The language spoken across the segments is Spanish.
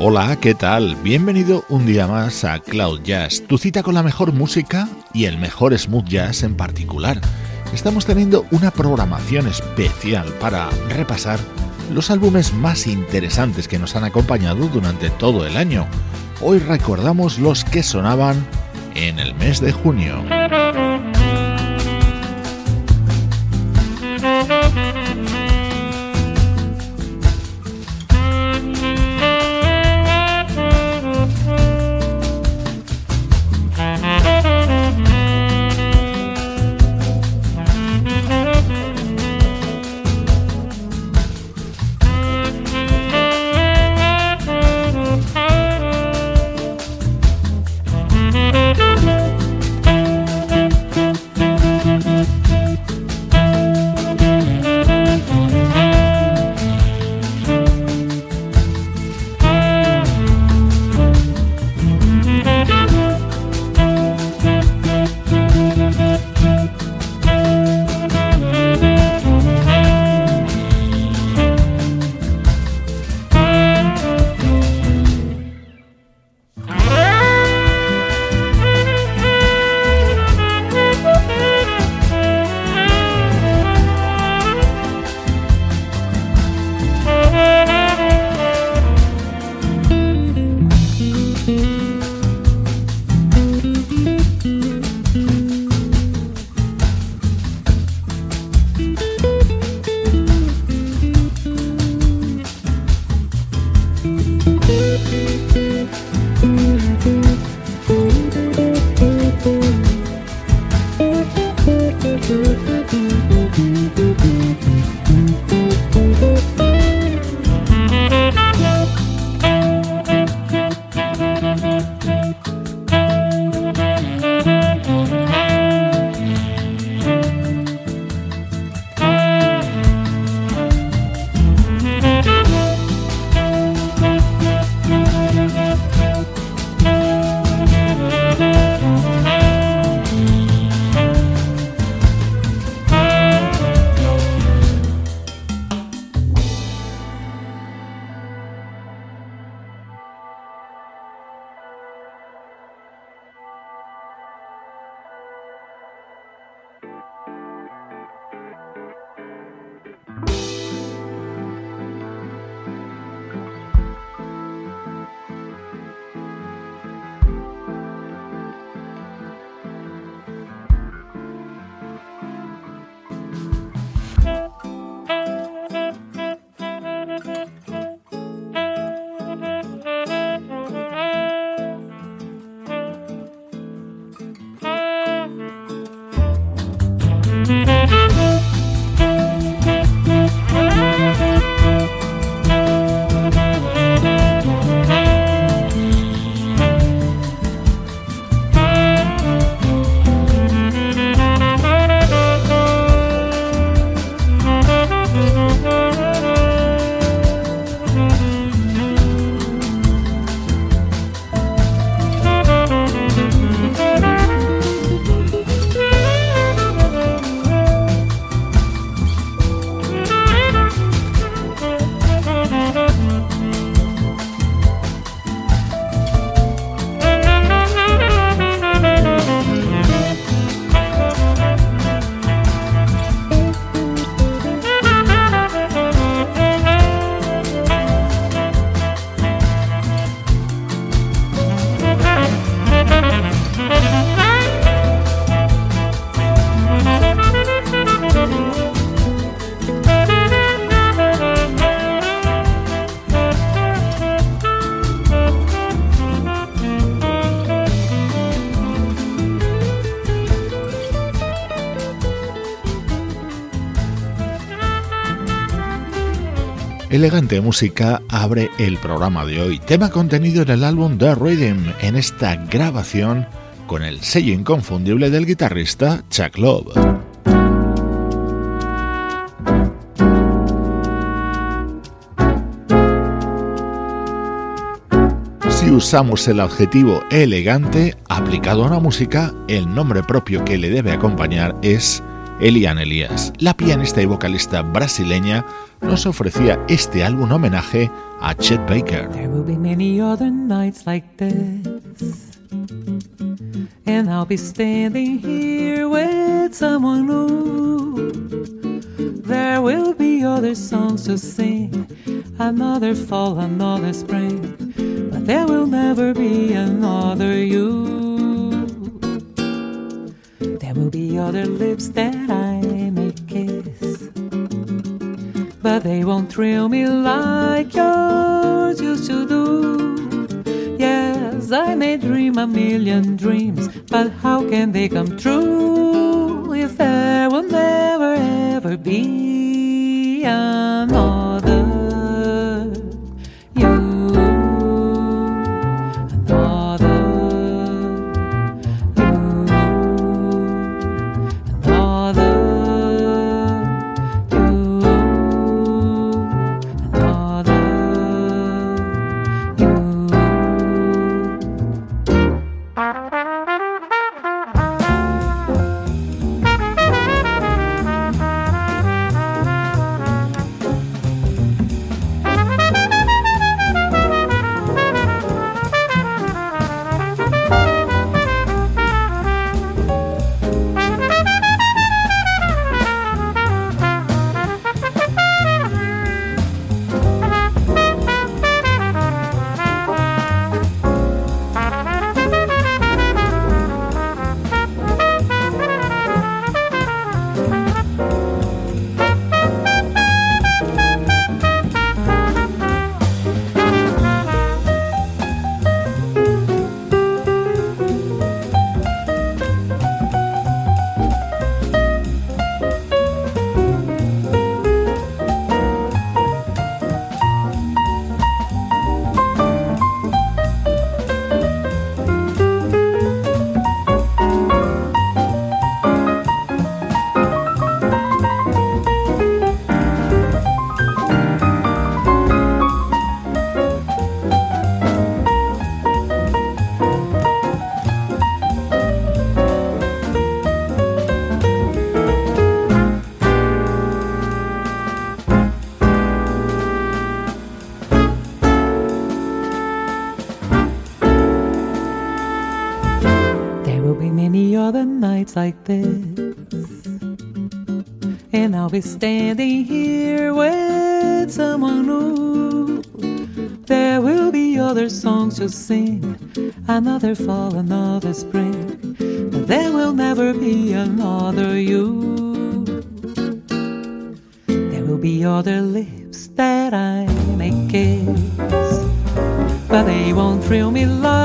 Hola, ¿qué tal? Bienvenido un día más a Cloud Jazz, tu cita con la mejor música y el mejor smooth jazz en particular. Estamos teniendo una programación especial para repasar los álbumes más interesantes que nos han acompañado durante todo el año. Hoy recordamos los que sonaban en el mes de junio. Elegante música abre el programa de hoy, tema contenido en el álbum The Rhythm, en esta grabación con el sello inconfundible del guitarrista Chuck Love. Si usamos el adjetivo elegante aplicado a una música, el nombre propio que le debe acompañar es Eliane Elias. La pianista y vocalista brasileña nos ofrecía este álbum homenaje a Chet Baker. There will be many other nights like this. And I'll be standing here with someone new. There will be other songs to sing, another fall, another spring. But there will never be another you. There will be other lips that I may kiss but they won't thrill me like yours used to do. Yes, I may dream a million dreams, but how can they come true if there will never ever be another? like this. And I'll be standing here with someone new. There will be other songs to sing, another fall, another spring. But there will never be another you. There will be other lips that I may kiss, but they won't thrill me like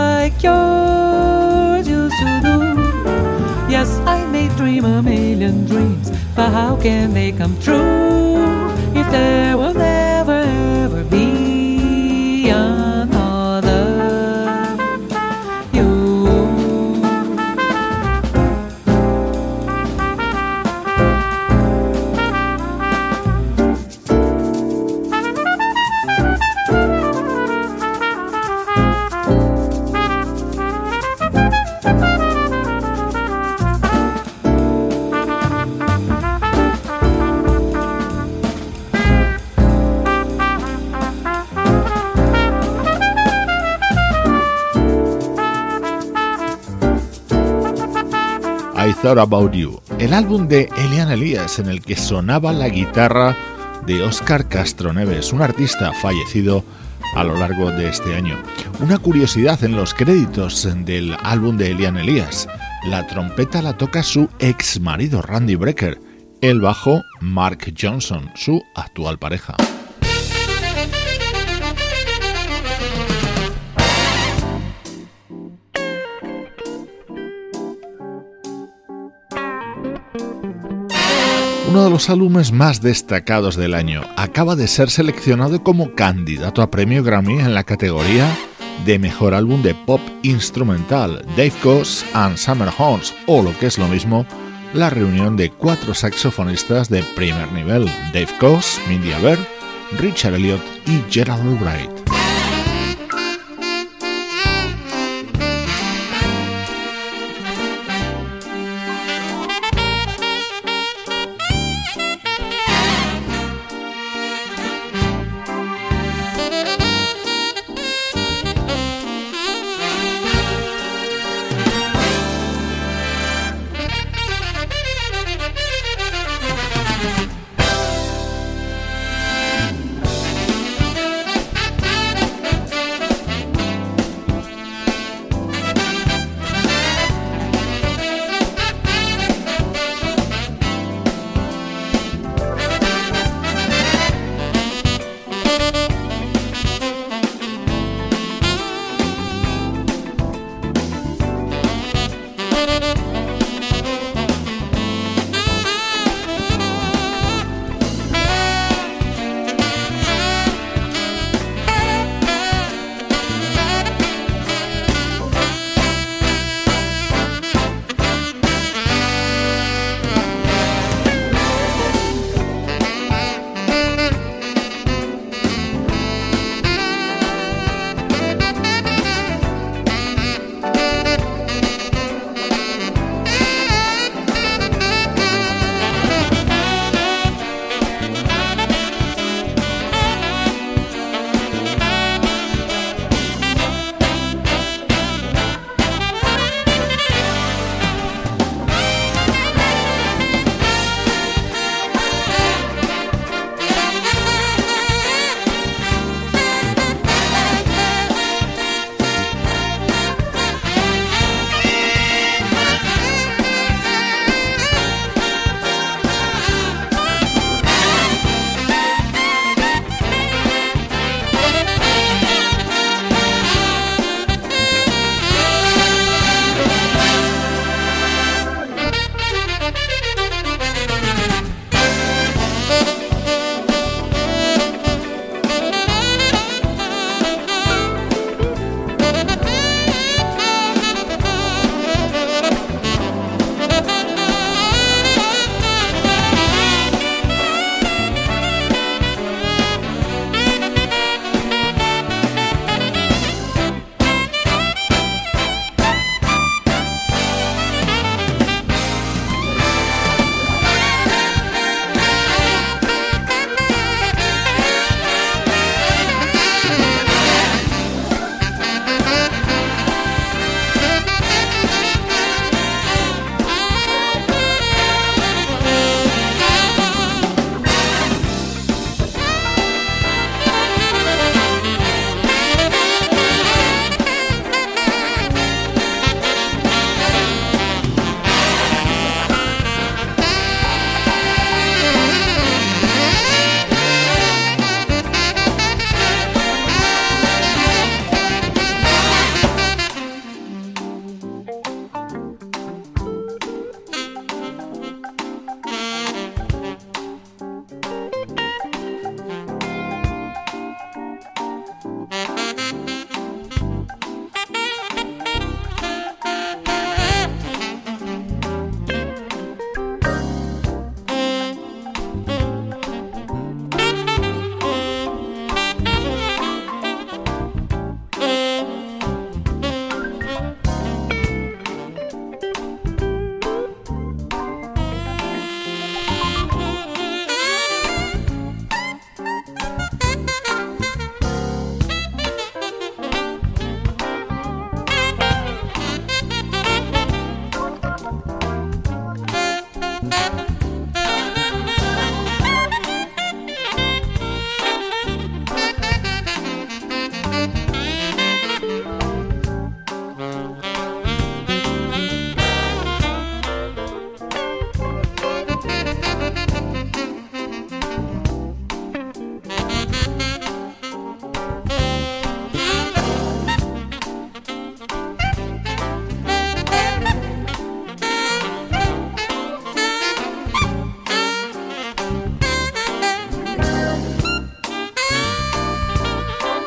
million dreams, but how can they come true if there will About You, el álbum de Elian Elias en el que sonaba la guitarra de Oscar Castro Neves, un artista fallecido a lo largo de este año. Una curiosidad en los créditos del álbum de Elian Elias, la trompeta la toca su ex marido Randy Brecker, el bajo Mark Johnson, su actual pareja. Uno de los álbumes más destacados del año. Acaba de ser seleccionado como candidato a premio Grammy en la categoría de mejor álbum de pop instrumental, Dave Coase and Summer Horns, o lo que es lo mismo, la reunión de cuatro saxofonistas de primer nivel, Dave Coase, Mindy Aber, Richard Elliott y Gerald Albright.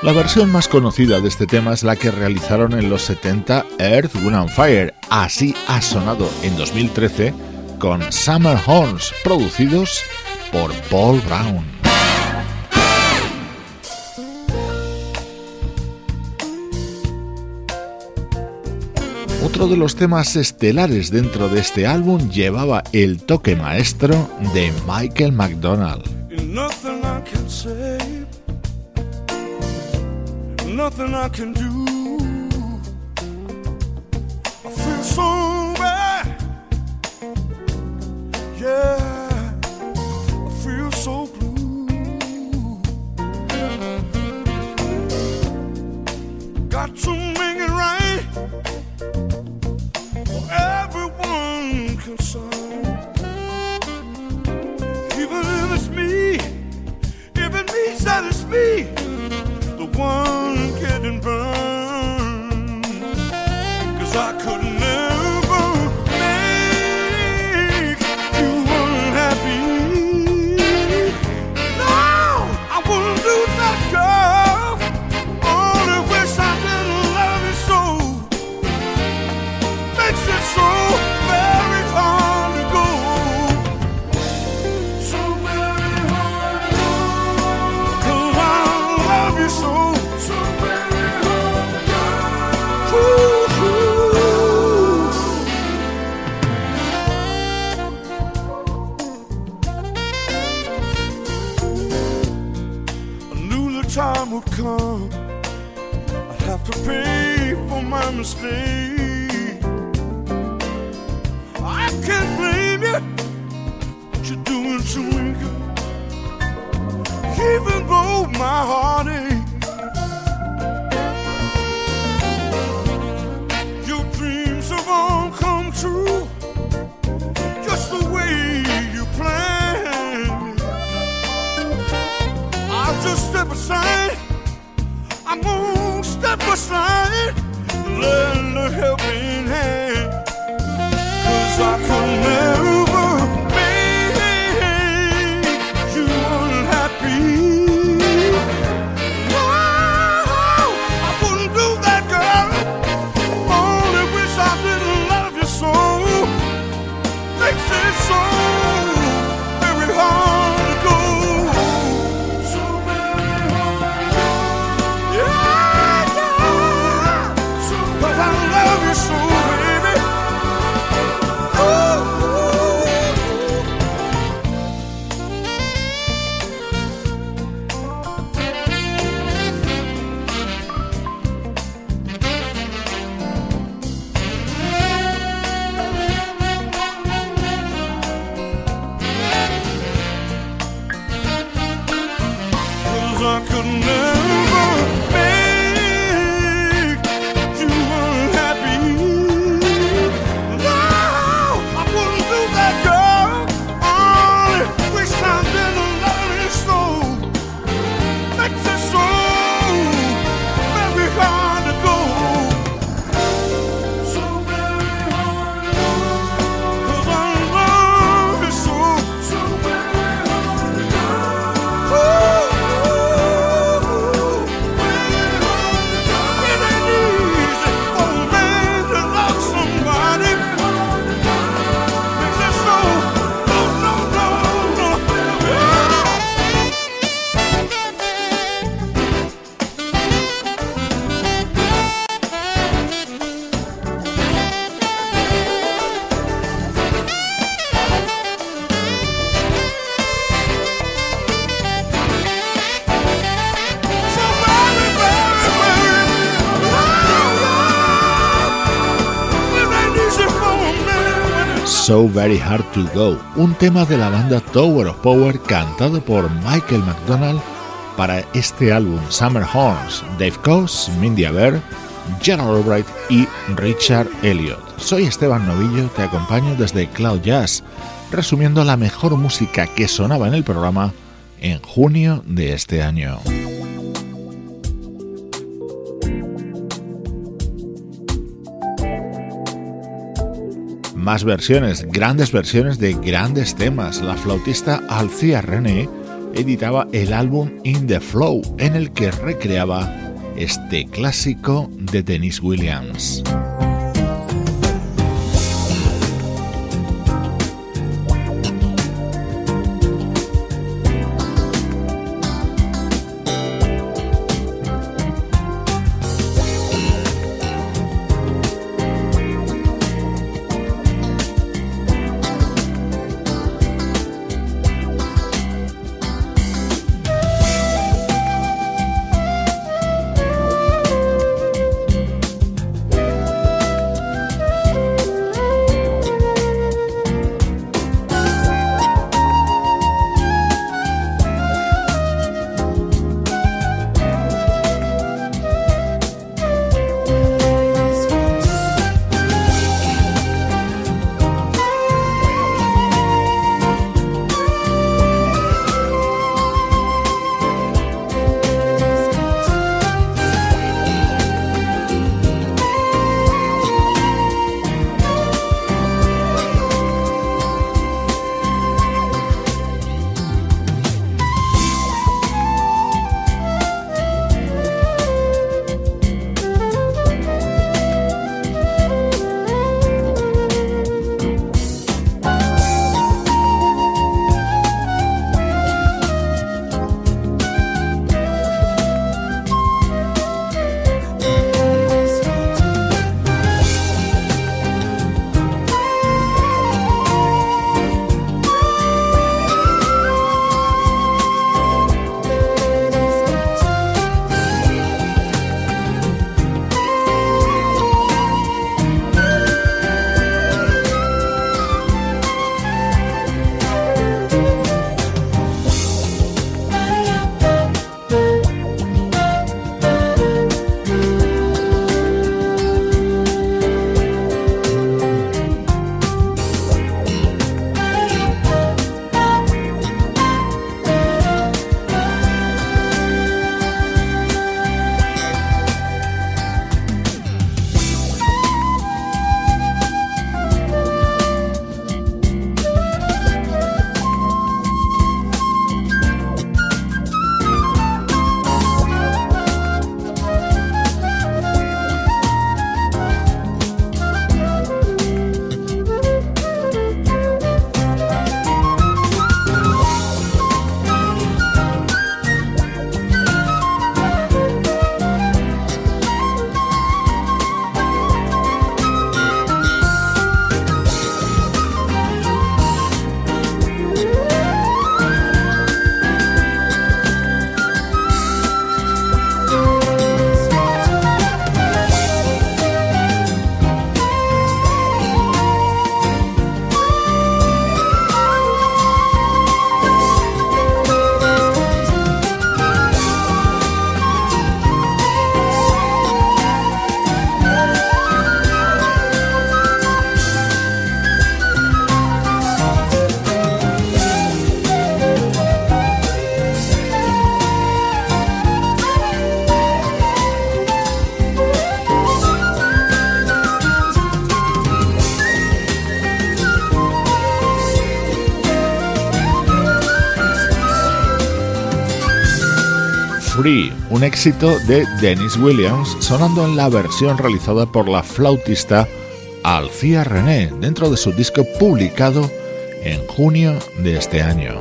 La versión más conocida de este tema es la que realizaron en los 70 Earth, Wind Fire. Así ha sonado en 2013 con Summer Horns, producidos por Paul Brown. Otro de los temas estelares dentro de este álbum llevaba el toque maestro de Michael McDonald. Nothing I can do. I feel so bad. Yeah, I feel so blue. Got to make it right for everyone concerned. Even if it's me, if it means that it's me, the one and burn. Cause I couldn't. time would come, I'd have to pay for my mistake. I can't blame you, what you're doing to me, even though my heart is. Aside. I'm gonna step aside lend a helping hand. Cause I could never Very Hard to Go, un tema de la banda Tower of Power cantado por Michael McDonald para este álbum Summer Horns, Dave Coase, Mindy Aber, Gerald Albright y Richard Elliot. Soy Esteban Novillo, te acompaño desde Cloud Jazz, resumiendo la mejor música que sonaba en el programa en junio de este año. Más versiones, grandes versiones de grandes temas. La flautista Alcia René editaba el álbum In the Flow, en el que recreaba este clásico de Dennis Williams. Un éxito de Dennis Williams, sonando en la versión realizada por la flautista Alcia René dentro de su disco publicado en junio de este año.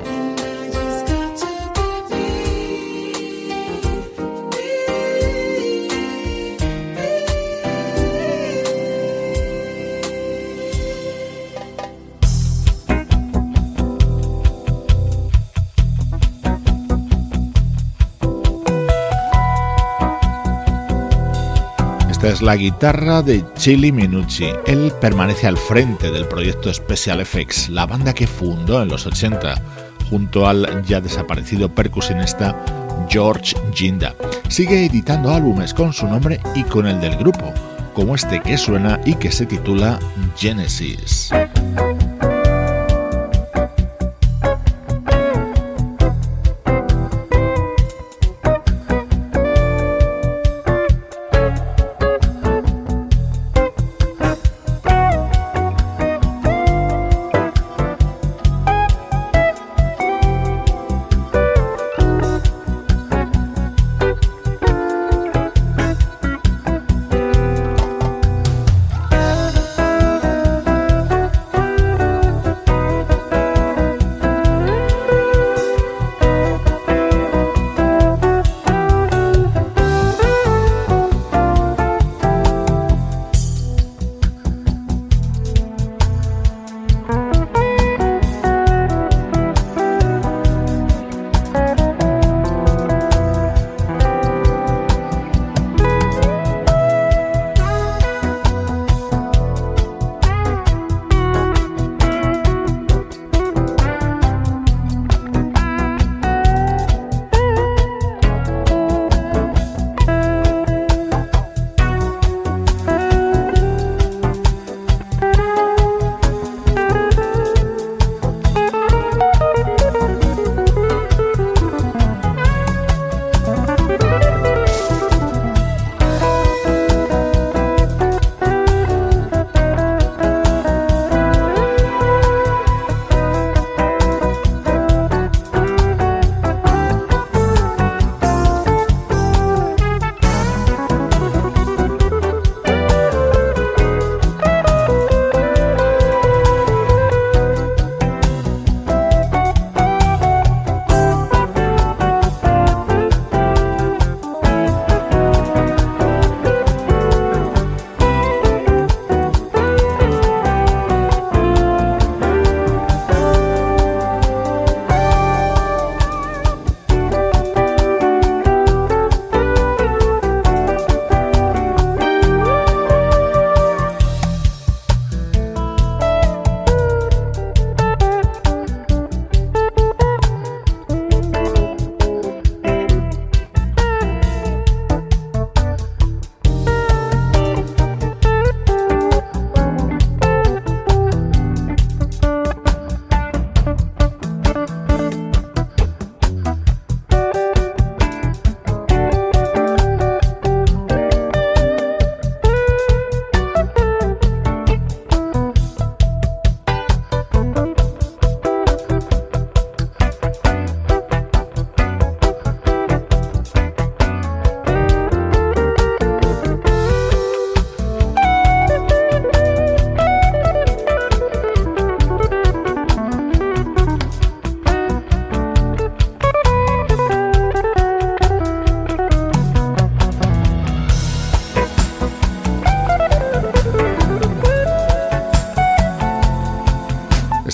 La guitarra de Chili Minucci. Él permanece al frente del proyecto Special Effects, la banda que fundó en los 80 junto al ya desaparecido percusionista George Ginda. Sigue editando álbumes con su nombre y con el del grupo, como este que suena y que se titula Genesis.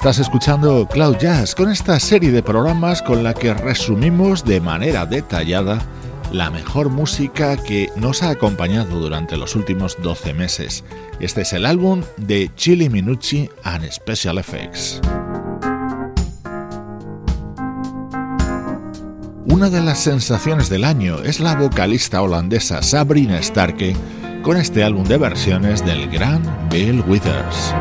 Estás escuchando Cloud Jazz con esta serie de programas con la que resumimos de manera detallada la mejor música que nos ha acompañado durante los últimos 12 meses. Este es el álbum de Chili Minucci and Special Effects. Una de las sensaciones del año es la vocalista holandesa Sabrina Starke con este álbum de versiones del gran Bill Withers.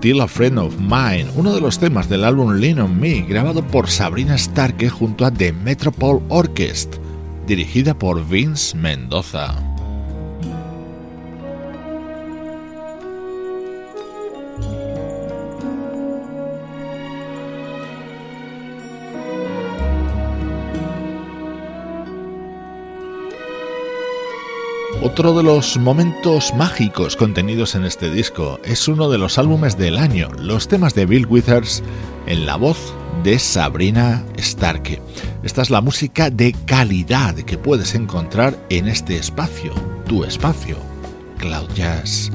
Still a Friend of Mine, uno de los temas del álbum Lean on Me, grabado por Sabrina Starke junto a The Metropole Orchestra, dirigida por Vince Mendoza. Otro de los momentos mágicos contenidos en este disco es uno de los álbumes del año, los temas de Bill Withers en la voz de Sabrina Starke. Esta es la música de calidad que puedes encontrar en este espacio, tu espacio, Cloud Jazz.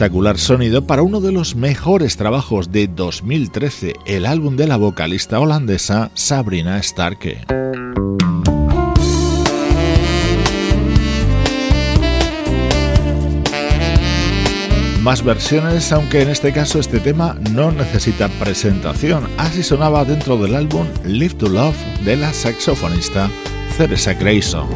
Espectacular sonido para uno de los mejores trabajos de 2013, el álbum de la vocalista holandesa Sabrina Starke. Más versiones, aunque en este caso este tema no necesita presentación, así sonaba dentro del álbum Live to Love de la saxofonista Teresa Grayson.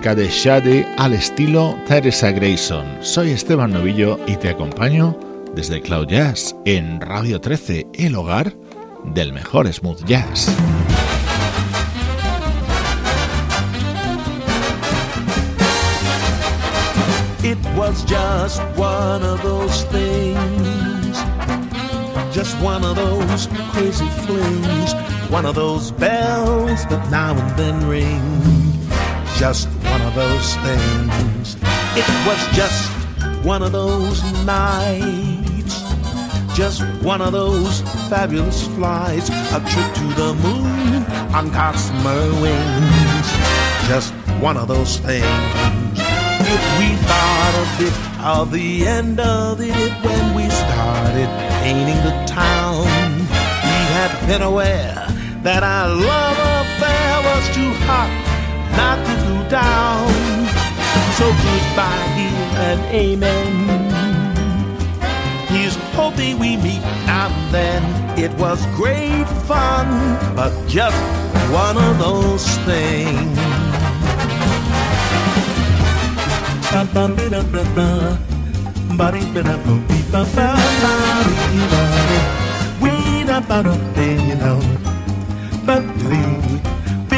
De Shade al estilo Teresa Grayson. Soy Esteban Novillo y te acompaño desde Cloud Jazz en Radio 13, el hogar del mejor smooth jazz. It was just one of those things, just one of those crazy flings, one of those bells that now and then ring. Just one of those things. It was just one of those nights. Just one of those fabulous flights. A trip to the moon on gossamer wings. Just one of those things. If we thought a bit of the end of it when we started painting the town, we had been aware that our love affair was too hot not to down. So goodbye here and amen. He's hoping we meet and then. It was great fun, but just one of those things. We know,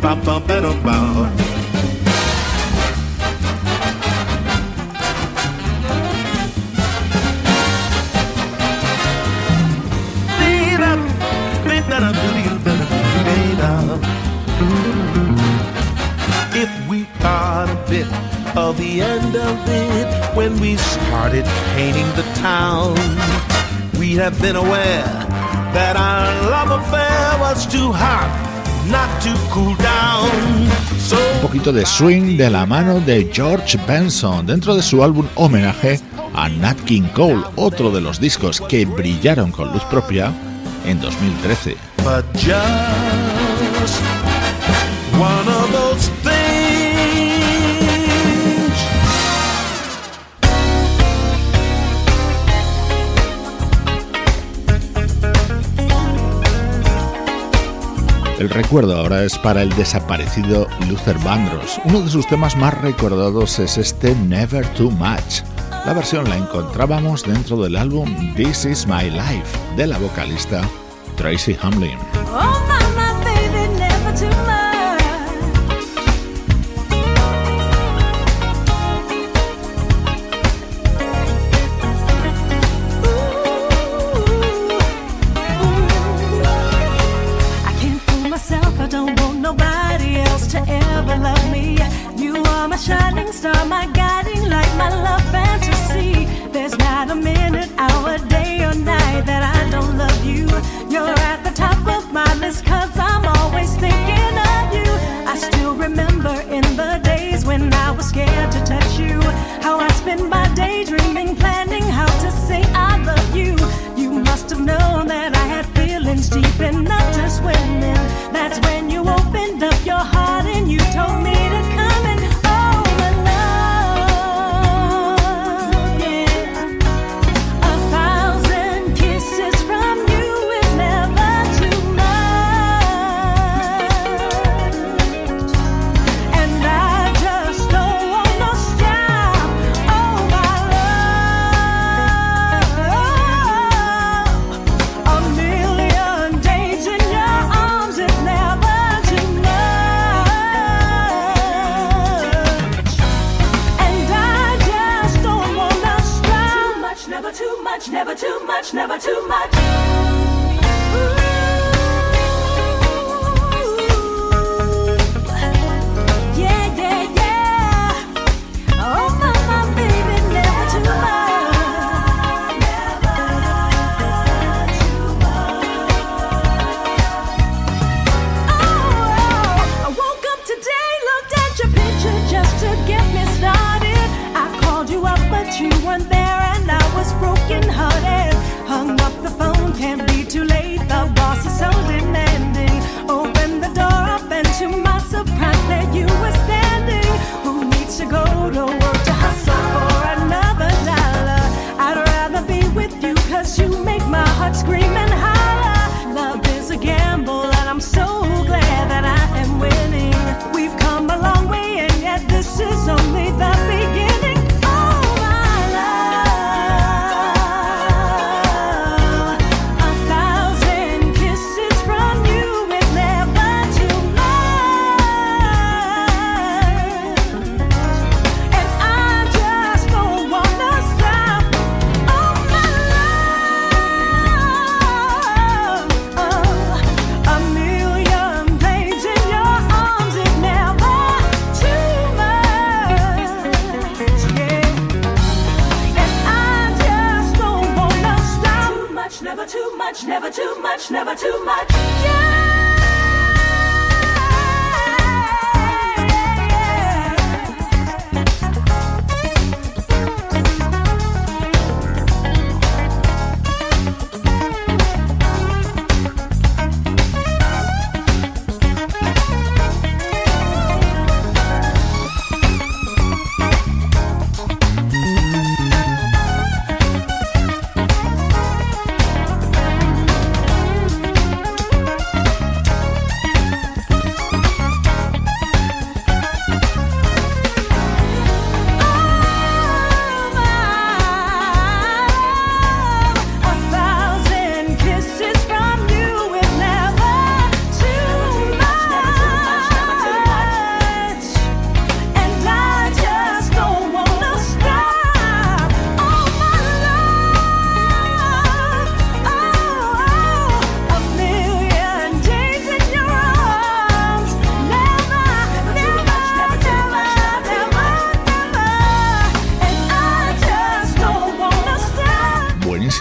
bum bum bum bum. If we thought a bit of the end of it when we started painting the town, we have been aware that our love affair was too hot Un poquito de swing de la mano de George Benson dentro de su álbum homenaje a Nat King Cole, otro de los discos que brillaron con luz propia en 2013. El recuerdo ahora es para el desaparecido Luther Vandross. Uno de sus temas más recordados es este Never Too Much. La versión la encontrábamos dentro del álbum This Is My Life de la vocalista Tracy Hamlin. Oh,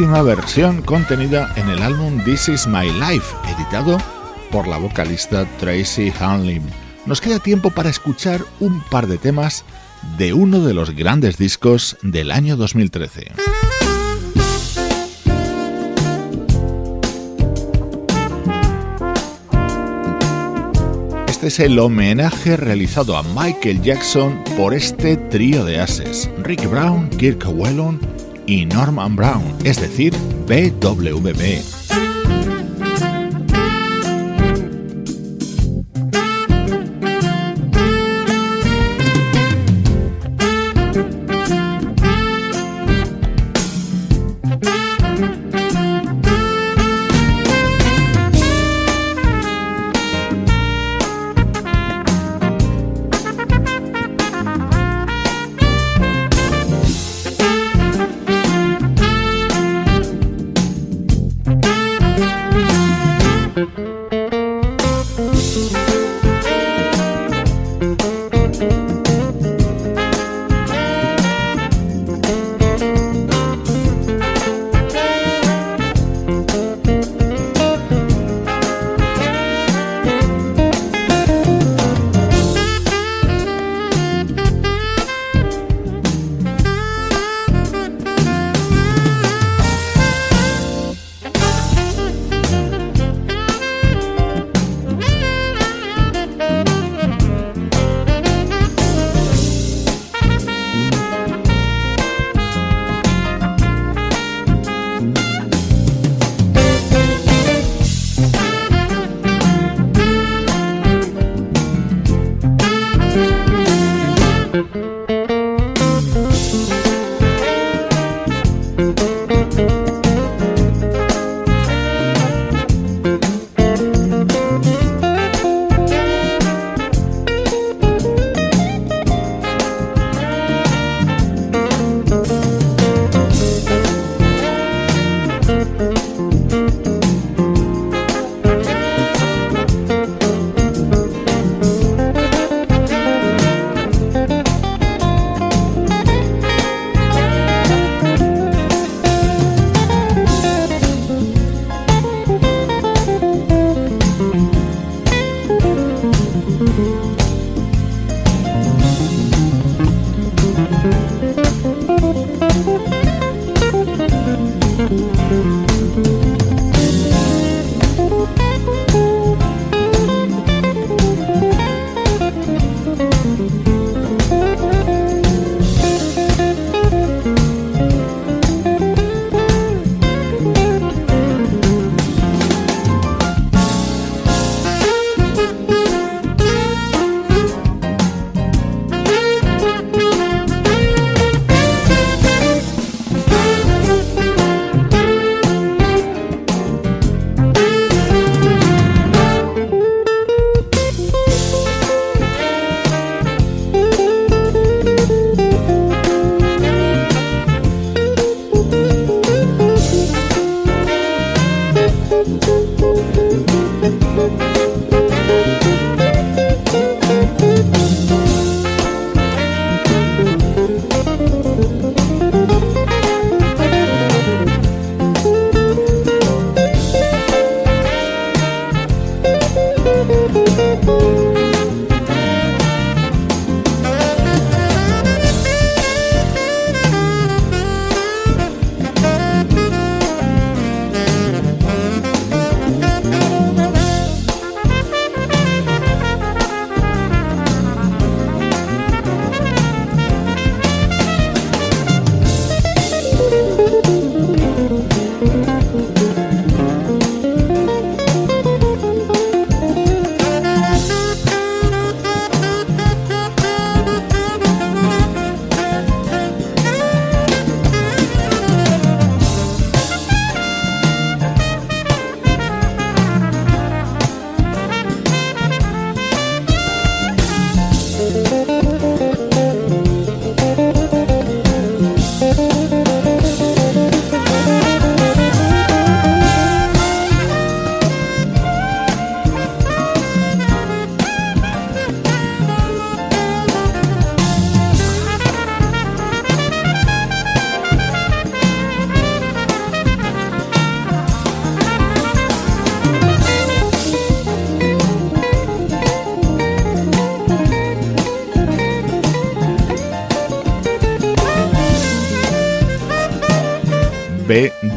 versión contenida en el álbum This Is My Life, editado por la vocalista Tracy Hanlin. Nos queda tiempo para escuchar un par de temas de uno de los grandes discos del año 2013. Este es el homenaje realizado a Michael Jackson por este trío de ases, Rick Brown, Kirk Whelan y Norman Brown, es decir, BWB.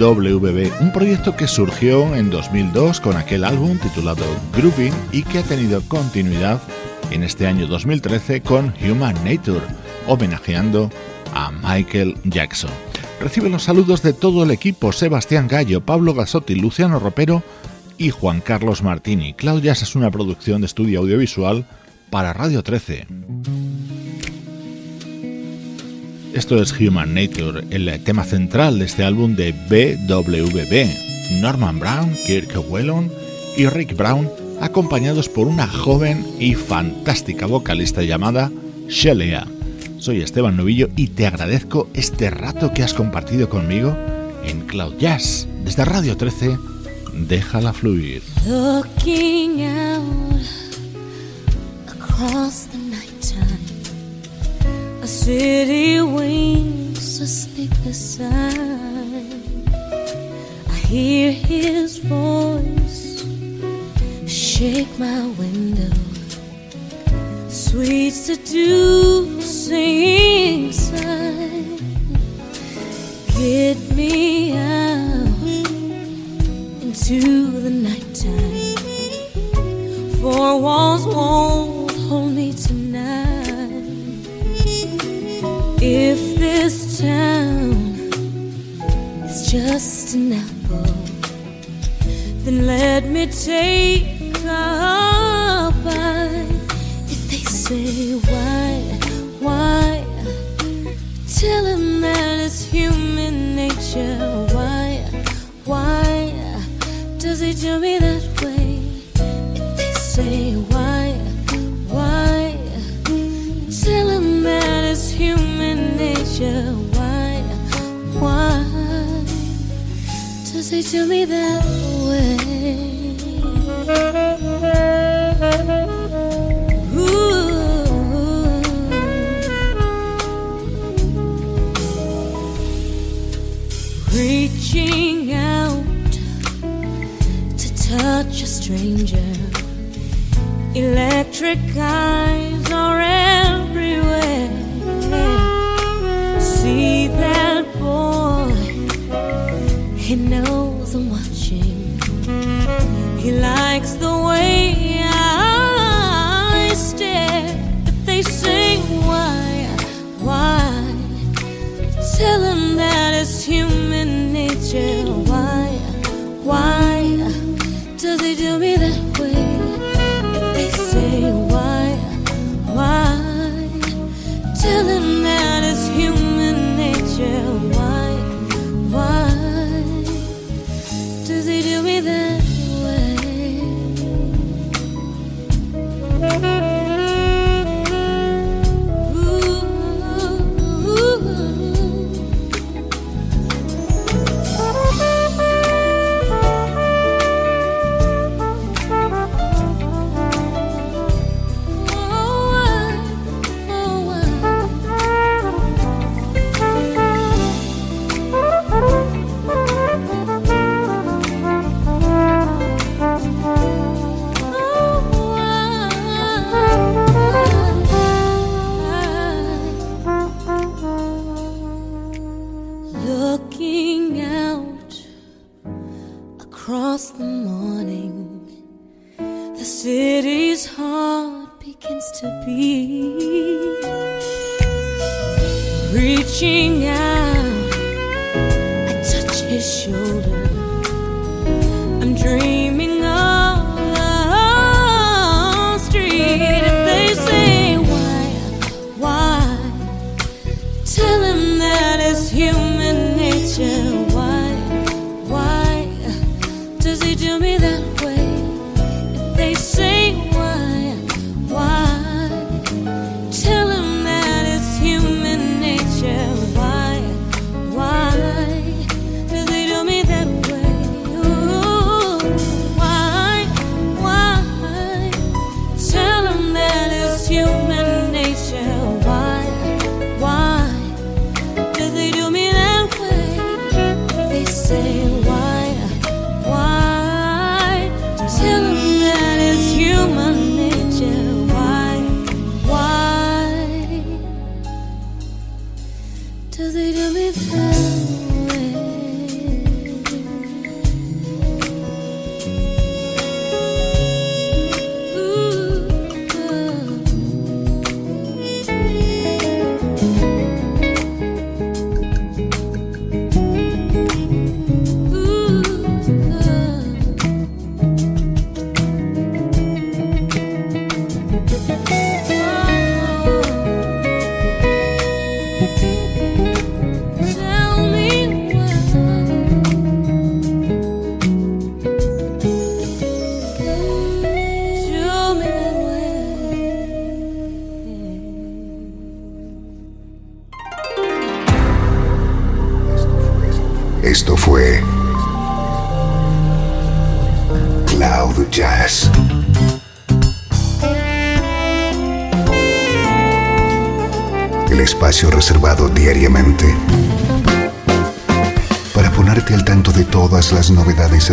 BWB, un proyecto que surgió en 2002 con aquel álbum titulado Grooving y que ha tenido continuidad en este año 2013 con Human Nature, homenajeando a Michael Jackson. Recibe los saludos de todo el equipo, Sebastián Gallo, Pablo Gasotti, Luciano Ropero y Juan Carlos Martini. Claudias es una producción de estudio audiovisual para Radio 13. Esto es Human Nature, el tema central de este álbum de BWB. Norman Brown, Kirk Whelan y Rick Brown, acompañados por una joven y fantástica vocalista llamada Shelea. Soy Esteban Novillo y te agradezco este rato que has compartido conmigo en Cloud Jazz desde Radio 13. Déjala fluir. City wings a sleepless eye. I hear his voice shake my window. Sweet seducing sigh. Get me out into the nighttime. Four walls won't this town is just an apple, then let me take a bite. If they say why, why, tell them that it's human nature. Why, why does he do me that do me that way? Ooh. Reaching out to touch a stranger. Electric eyes likes the way I stare. If they say why, why, tell them that it's human nature.